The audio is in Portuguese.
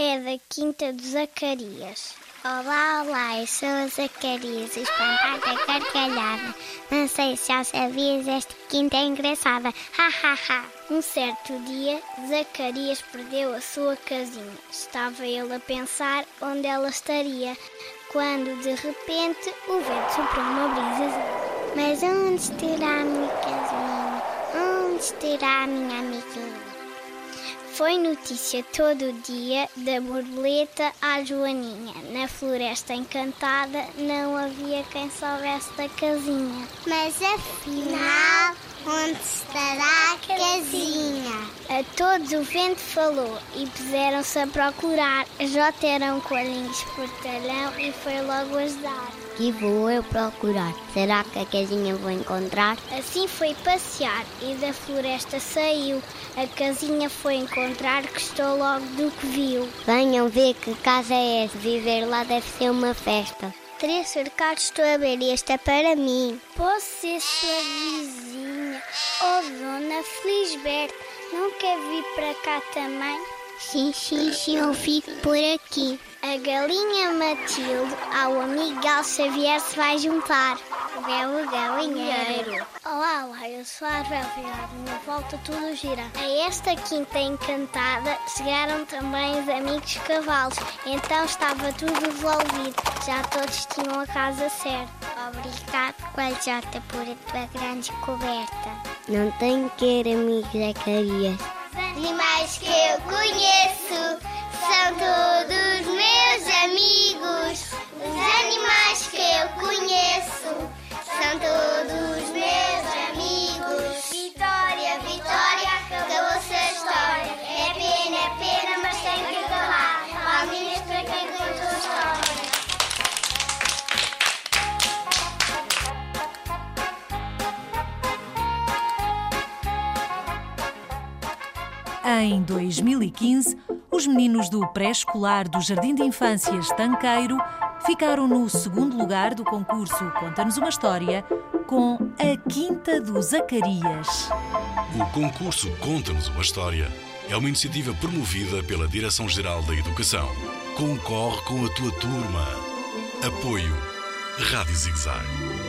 é da Quinta do Zacarias. Olá, olá, eu sou o Zacarias, o espantado da gargalhada. Não sei se já sabias, esta quinta é engraçada. Ha, ha, ha. Um certo dia, Zacarias perdeu a sua casinha. Estava ele a pensar onde ela estaria, quando de repente o vento soprou uma brisa. Mas onde estará a minha casinha? Onde estará a minha amiguinha? Foi notícia todo o dia da borboleta à Joaninha. Na floresta encantada não havia quem soubesse da casinha. Mas afinal, onde estará a casinha? A todos o vento falou e puseram-se a procurar. Jota era um coelhinho espertalhão e foi logo ajudar. E vou eu procurar. Será que a casinha vou encontrar? Assim foi passear e da floresta saiu. A casinha foi encontrar, gostou logo do que viu. Venham ver que casa é essa. Viver lá deve ser uma festa. Três cercados estou a ver e este é para mim. Posso ser sua vizinha? Oh, dona Felisberto, não quer vir para cá também? Sim, sim, sim, eu fico por aqui. A galinha Matilde ao amigo Gal Xavier se vai juntar. O belo galinheiro. Olá, olá, eu sou a Arbel Vilar. minha volta tudo gira. A esta quinta encantada chegaram também os amigos cavalos. Então estava tudo resolvido. Já todos tinham a casa certa. Obrigado, Coelhota, por a tua grande descoberta. Não tenho que ir, amigo Zacarias. Animais que eu conheço são todos Em 2015, os meninos do pré-escolar do Jardim de Infância Estanqueiro ficaram no segundo lugar do concurso Conta-nos uma História com a Quinta do Zacarias. O concurso Conta-nos uma História é uma iniciativa promovida pela Direção-Geral da Educação. Concorre com a tua turma. Apoio Rádio Zigzag.